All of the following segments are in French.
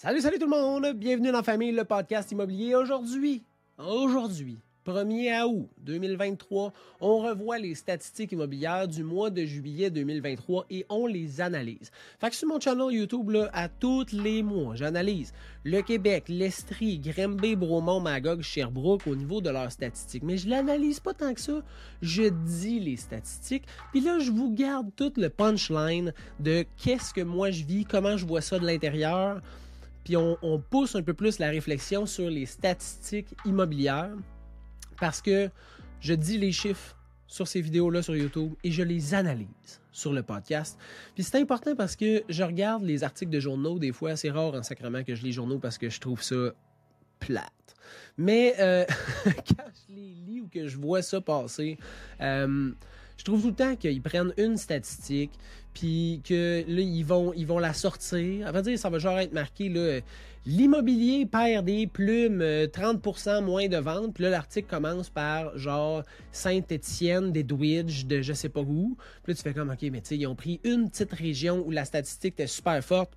Salut, salut tout le monde! Bienvenue dans la famille, le podcast immobilier. Aujourd'hui, aujourd'hui, 1er août 2023, on revoit les statistiques immobilières du mois de juillet 2023 et on les analyse. Fait que sur mon channel YouTube, là, à tous les mois, j'analyse le Québec, l'Estrie, Grimby, Bromont, Magog, Sherbrooke au niveau de leurs statistiques. Mais je l'analyse pas tant que ça. Je dis les statistiques. Puis là, je vous garde tout le punchline de qu'est-ce que moi je vis, comment je vois ça de l'intérieur puis on, pousse un peu plus la réflexion sur les statistiques immobilières parce que je dis les chiffres sur ces vidéos-là sur YouTube et je les analyse sur le podcast. Puis c'est important parce que je regarde les articles de journaux, des fois c'est rare en sacrement que je lis journaux parce que je trouve ça plate. Mais euh, quand je les lis ou que je vois ça passer, euh, je trouve tout le temps qu'ils prennent une statistique, puis que là, ils vont, la sortir. À vrai dire, ça va genre être marqué, là, l'immobilier perd des plumes, 30% euh, moins de ventes. Puis là, l'article commence par genre Saint-Étienne, des Dwidge, de je sais pas où. Puis là, tu fais comme, OK, mais tu sais, ils ont pris une petite région où la statistique était super forte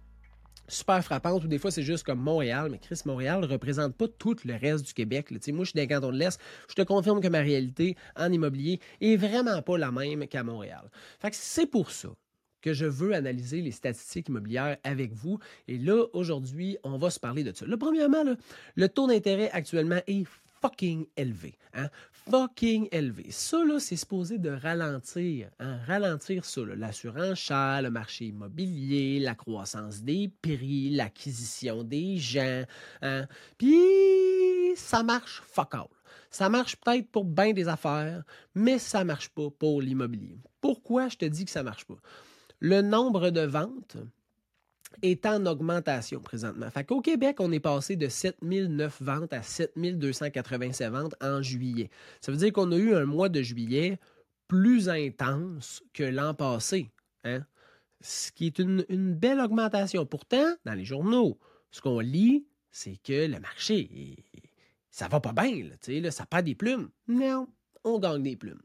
super frappante, ou des fois c'est juste comme Montréal, mais Chris, Montréal ne représente pas tout le reste du Québec. Là. Moi, je suis des cantons de l'Est, je te confirme que ma réalité en immobilier est vraiment pas la même qu'à Montréal. Fait c'est pour ça que je veux analyser les statistiques immobilières avec vous. Et là, aujourd'hui, on va se parler de ça. Premièrement, le taux d'intérêt actuellement est fucking élevé. Hein? Fucking élevé. Ça, là, c'est supposé de ralentir. Hein? Ralentir ça, l'assurance chère, le marché immobilier, la croissance des prix, l'acquisition des gens. Hein? Puis, ça marche fuck all. Ça marche peut-être pour bien des affaires, mais ça marche pas pour l'immobilier. Pourquoi je te dis que ça marche pas? Le nombre de ventes, est en augmentation présentement. Fait qu'au Québec, on est passé de 7009 ventes à 7287 ventes en juillet. Ça veut dire qu'on a eu un mois de juillet plus intense que l'an passé. Hein? Ce qui est une, belle augmentation. Pourtant, dans les journaux, ce qu'on lit, c'est que le marché, ça va pas bien. Là, là, ça perd des plumes. Non, on gagne des plumes.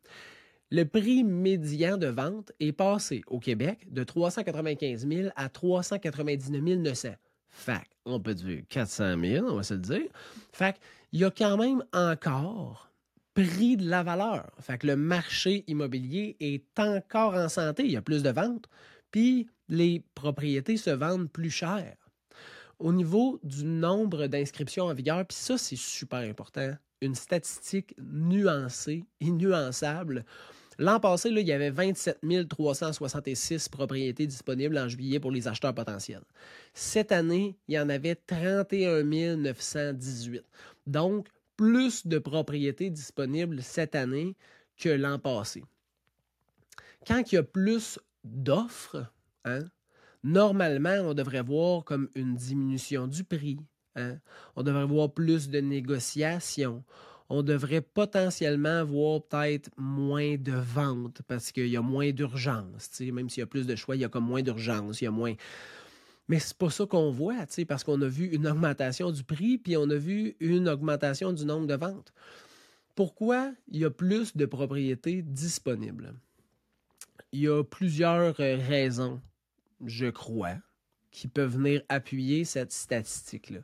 Le prix médian de vente est passé au Québec de 395 000 à 399 900. Fac, on peut dire 400 000, on va se le dire. Fac, il y a quand même encore prix de la valeur. Fait que le marché immobilier est encore en santé. Il y a plus de ventes, puis les propriétés se vendent plus cher. Au niveau du nombre d'inscriptions en vigueur, puis ça, c'est super important, une statistique nuancée et nuançable. L'an passé, il y avait 27 366 propriétés disponibles en juillet pour les acheteurs potentiels. Cette année, il y en avait 31 918. Donc, plus de propriétés disponibles cette année que l'an passé. Quand il y a plus d'offres, hein, normalement, on devrait voir comme une diminution du prix. Hein. On devrait voir plus de négociations on devrait potentiellement voir peut-être moins de ventes parce qu'il y a moins d'urgence. Même s'il y a plus de choix, il y a comme moins d'urgence, il y a moins. Mais c'est pas ça qu'on voit, parce qu'on a vu une augmentation du prix, puis on a vu une augmentation du nombre de ventes. Pourquoi il y a plus de propriétés disponibles? Il y a plusieurs raisons, je crois, qui peuvent venir appuyer cette statistique-là.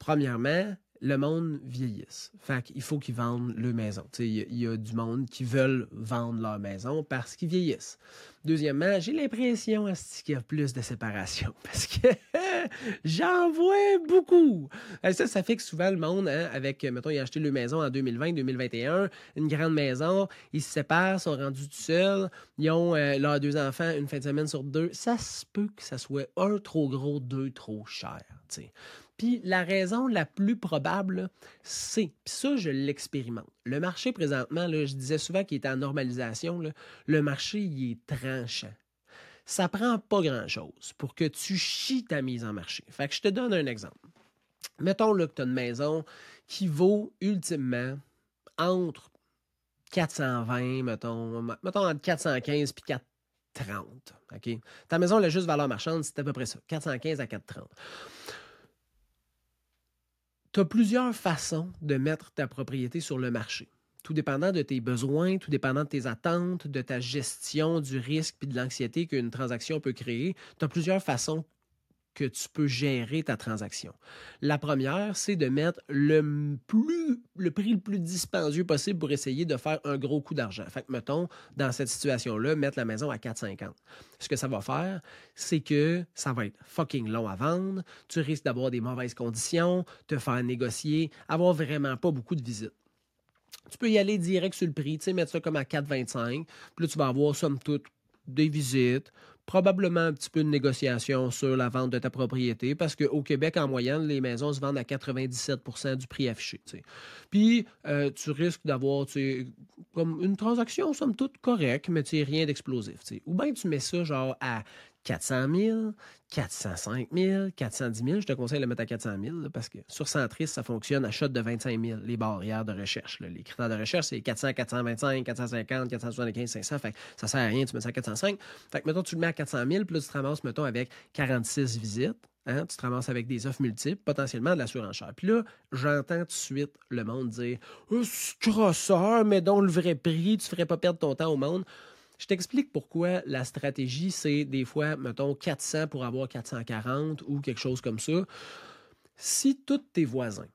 Premièrement, le monde vieillisse. Fait qu'il faut qu'ils vendent leur maison. Il y, a du monde qui veulent vendre leur maison parce qu'ils vieillissent. Deuxièmement, j'ai l'impression qu'il y a plus de séparation parce que j'en vois beaucoup. Ça, ça fait que souvent le monde, hein, avec, mettons, ils ont acheté leur maison en 2020, 2021, une grande maison, ils se séparent, sont rendus tout seuls, ils ont euh, leurs deux enfants une fin de semaine sur deux. Ça se peut que ça soit un trop gros, deux trop cher. Puis la raison la plus probable, c'est, puis ça, je l'expérimente. Le marché présentement, je disais souvent qu'il était en normalisation, le marché, il est tranchant. Ça prend pas grand-chose pour que tu chies ta mise en marché. Fait que je te donne un exemple. Mettons là, que tu as une maison qui vaut ultimement entre 420, mettons, mettons entre 415 puis 430. OK? Ta maison, elle a juste valeur marchande, c'est à peu près ça. 415 à 430 tu as plusieurs façons de mettre ta propriété sur le marché. Tout dépendant de tes besoins, tout dépendant de tes attentes, de ta gestion du risque et de l'anxiété qu'une transaction peut créer, tu as plusieurs façons que tu peux gérer ta transaction. La première, c'est de mettre le, plus, le prix le plus dispendieux possible pour essayer de faire un gros coup d'argent. Fait que, mettons, dans cette situation-là, mettre la maison à 4,50. Ce que ça va faire, c'est que ça va être fucking long à vendre, tu risques d'avoir des mauvaises conditions, te faire négocier, avoir vraiment pas beaucoup de visites. Tu peux y aller direct sur le prix, tu sais, mettre ça comme à 4,25. Puis là, tu vas avoir, somme toute, des visites, probablement un petit peu de négociation sur la vente de ta propriété, parce qu'au Québec, en moyenne, les maisons se vendent à 97% du prix affiché. Puis, euh, tu risques d'avoir comme une transaction, somme toute, correcte, mais rien d'explosif. Ou bien tu mets ça genre à 400 000, 405 000, 410 000. Je te conseille de le mettre à 400 000 parce que sur Centris, ça fonctionne à shot de 25 000, les barrières de recherche. Les critères de recherche, c'est 400, 425, 450, 475, 500. Fait que ça sert à rien, tu mets ça à 405. Fait que, mettons, tu le mets à 400 000, puis là, tu te ramasses, mettons, avec 46 visites. Hein, tu te ramasses avec des offres multiples, potentiellement de la surenchère. Puis là, j'entends tout de suite le monde dire oh, crosseur, mais dont le vrai prix, tu ferais pas perdre ton temps au monde. Je t'explique pourquoi la stratégie, c'est des fois, mettons, 400 pour avoir 440 ou quelque chose comme ça. Si tous tes voisins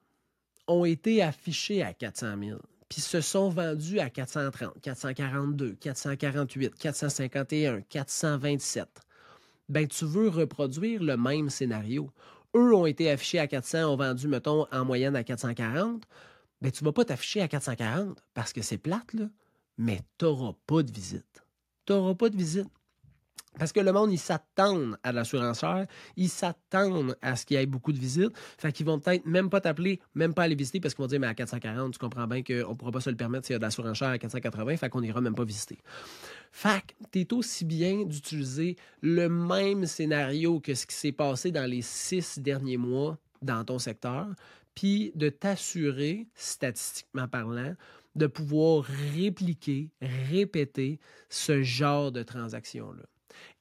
ont été affichés à 400 000, puis se sont vendus à 430, 442, 448, 451, 427, ben tu veux reproduire le même scénario. Eux ont été affichés à 400, ont vendu, mettons, en moyenne à 440. Ben tu ne vas pas t'afficher à 440 parce que c'est plate, là, mais tu n'auras pas de visite tu n'auras pas de visite. Parce que le monde, ils s'attendent à l'assurenceur, ils s'attendent à ce qu'il y ait beaucoup de visites. Fait qu'ils vont peut-être même pas t'appeler, même pas aller visiter parce qu'ils vont dire, mais à 440, tu comprends bien qu'on ne pourra pas se le permettre s'il y a de l'assurenceur à 480, fait qu'on n'ira même pas visiter. Fait que t'es aussi bien d'utiliser le même scénario que ce qui s'est passé dans les six derniers mois dans ton secteur, puis de t'assurer, statistiquement parlant, de pouvoir répliquer, répéter ce genre de transaction-là.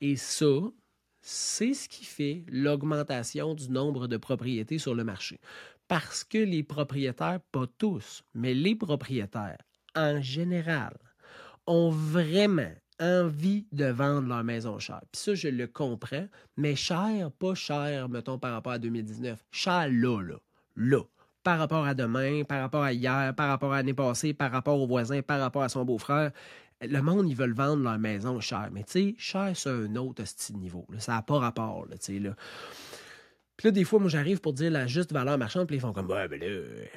Et ça, c'est ce qui fait l'augmentation du nombre de propriétés sur le marché. Parce que les propriétaires, pas tous, mais les propriétaires, en général, ont vraiment envie de vendre leur maison chère. Puis ça, je le comprends, mais cher, pas cher, mettons, par rapport à 2019. Cher là, là, là par rapport à demain, par rapport à hier, par rapport à l'année passée, par rapport au voisin, par rapport à son beau-frère. Le monde, ils veulent vendre leur maison cher. Mais tu sais, cher, c'est un autre style niveau. Ça n'a pas rapport. Là, là. Puis là, des fois, moi, j'arrive pour dire la juste valeur marchande, puis ils font comme, ouais, ben là,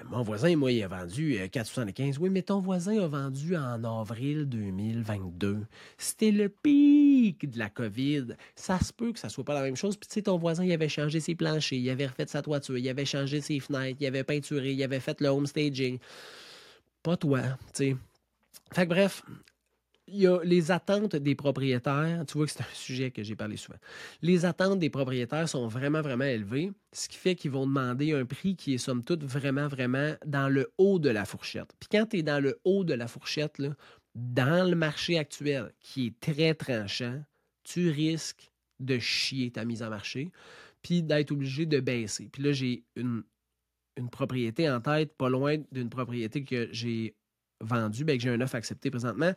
mon voisin, moi, il a vendu 4,75. Euh, oui, mais ton voisin a vendu en avril 2022. C'était le pic de la COVID. Ça se peut que ça soit pas la même chose. Puis, tu sais, ton voisin, il avait changé ses planchers, il avait refait sa toiture, il avait changé ses fenêtres, il avait peinturé, il avait fait le home staging. Pas toi, tu sais. Fait que bref, il y a les attentes des propriétaires. Tu vois que c'est un sujet que j'ai parlé souvent. Les attentes des propriétaires sont vraiment, vraiment élevées, ce qui fait qu'ils vont demander un prix qui est, somme toute, vraiment, vraiment dans le haut de la fourchette. Puis quand tu es dans le haut de la fourchette, là, dans le marché actuel, qui est très tranchant, tu risques de chier ta mise en marché, puis d'être obligé de baisser. Puis là, j'ai une, une propriété en tête, pas loin d'une propriété que j'ai vendue, bien, que j'ai un offre accepté présentement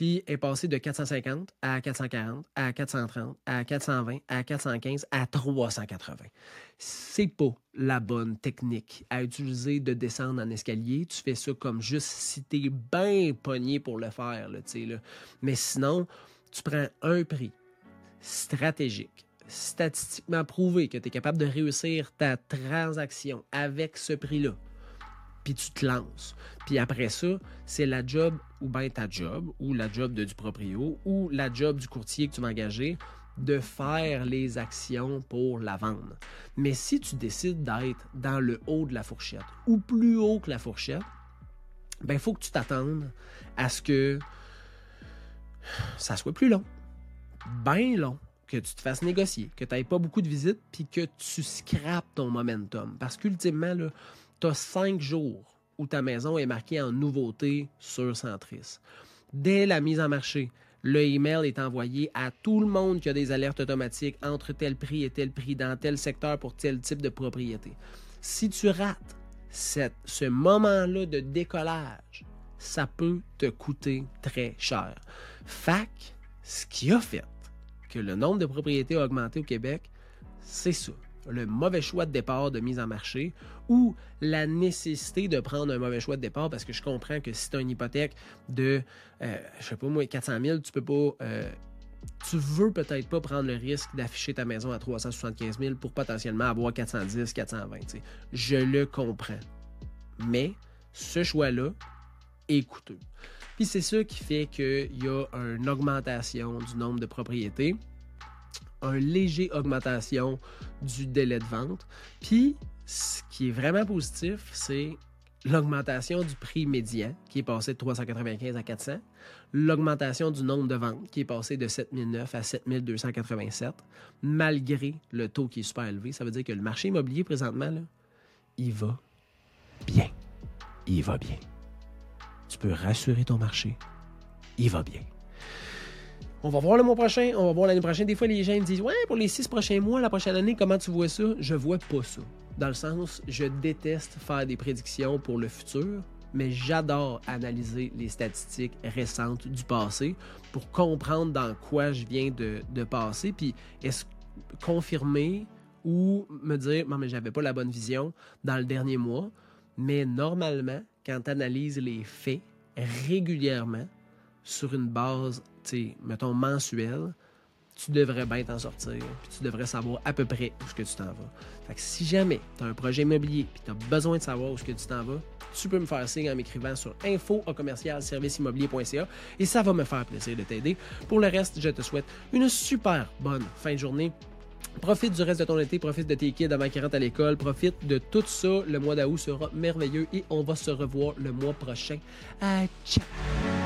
puis est passé de 450 à 440 à 430 à 420 à 415 à 380. C'est pas la bonne technique à utiliser de descendre en escalier. Tu fais ça comme juste si t'es bien pogné pour le faire. Là, là. Mais sinon, tu prends un prix stratégique statistiquement prouvé que tu es capable de réussir ta transaction avec ce prix-là puis tu te lances. Puis après ça, c'est la job ou bien ta job, ou la job de, du proprio, ou la job du courtier que tu vas engager de faire les actions pour la vendre. Mais si tu décides d'être dans le haut de la fourchette ou plus haut que la fourchette, ben il faut que tu t'attendes à ce que ça soit plus long. Bien long que tu te fasses négocier, que tu n'aies pas beaucoup de visites, puis que tu scrapes ton momentum. Parce qu'ultimement, tu as cinq jours où ta maison est marquée en nouveauté sur Centris. Dès la mise en marché, le email est envoyé à tout le monde qui a des alertes automatiques entre tel prix et tel prix dans tel secteur pour tel type de propriété. Si tu rates ce moment-là de décollage, ça peut te coûter très cher. Fac, ce qui a fait que le nombre de propriétés a augmenté au Québec, c'est ça le mauvais choix de départ de mise en marché ou la nécessité de prendre un mauvais choix de départ parce que je comprends que si tu as une hypothèque de, euh, je sais pas moi, 400 000, tu peux pas. Euh, tu veux peut-être pas prendre le risque d'afficher ta maison à 375 000 pour potentiellement avoir 410, 420. Je le comprends. Mais ce choix-là est coûteux. Puis c'est ça qui fait qu'il y a une augmentation du nombre de propriétés un léger augmentation du délai de vente. Puis, ce qui est vraiment positif, c'est l'augmentation du prix médian, qui est passé de 395 à 400, l'augmentation du nombre de ventes, qui est passé de 7009 à 7287, malgré le taux qui est super élevé. Ça veut dire que le marché immobilier, présentement, il va bien. Il va bien. Tu peux rassurer ton marché. Il va bien. On va voir le mois prochain, on va voir l'année prochaine. Des fois, les gens me disent Ouais, pour les six prochains mois, la prochaine année, comment tu vois ça? Je vois pas ça. Dans le sens, je déteste faire des prédictions pour le futur, mais j'adore analyser les statistiques récentes du passé pour comprendre dans quoi je viens de, passer, puis est-ce confirmer ou me dire Non, mais j'avais pas la bonne vision dans le dernier mois. Mais normalement, quand tu analyses les faits régulièrement, sur une base, mettons, mensuelle, tu devrais bien t'en sortir, puis tu devrais savoir à peu près où tu t'en vas. Fait que si jamais tu as un projet immobilier puis tu as besoin de savoir où ce que tu t'en vas, tu peux me faire signe en m'écrivant sur info et ça va me faire plaisir de t'aider. Pour le reste, je te souhaite une super bonne fin de journée. Profite du reste de ton été, profite de tes kids avant qu'ils rentrent à l'école, profite de tout ça. Le mois d'août sera merveilleux et on va se revoir le mois prochain. Ah, ciao!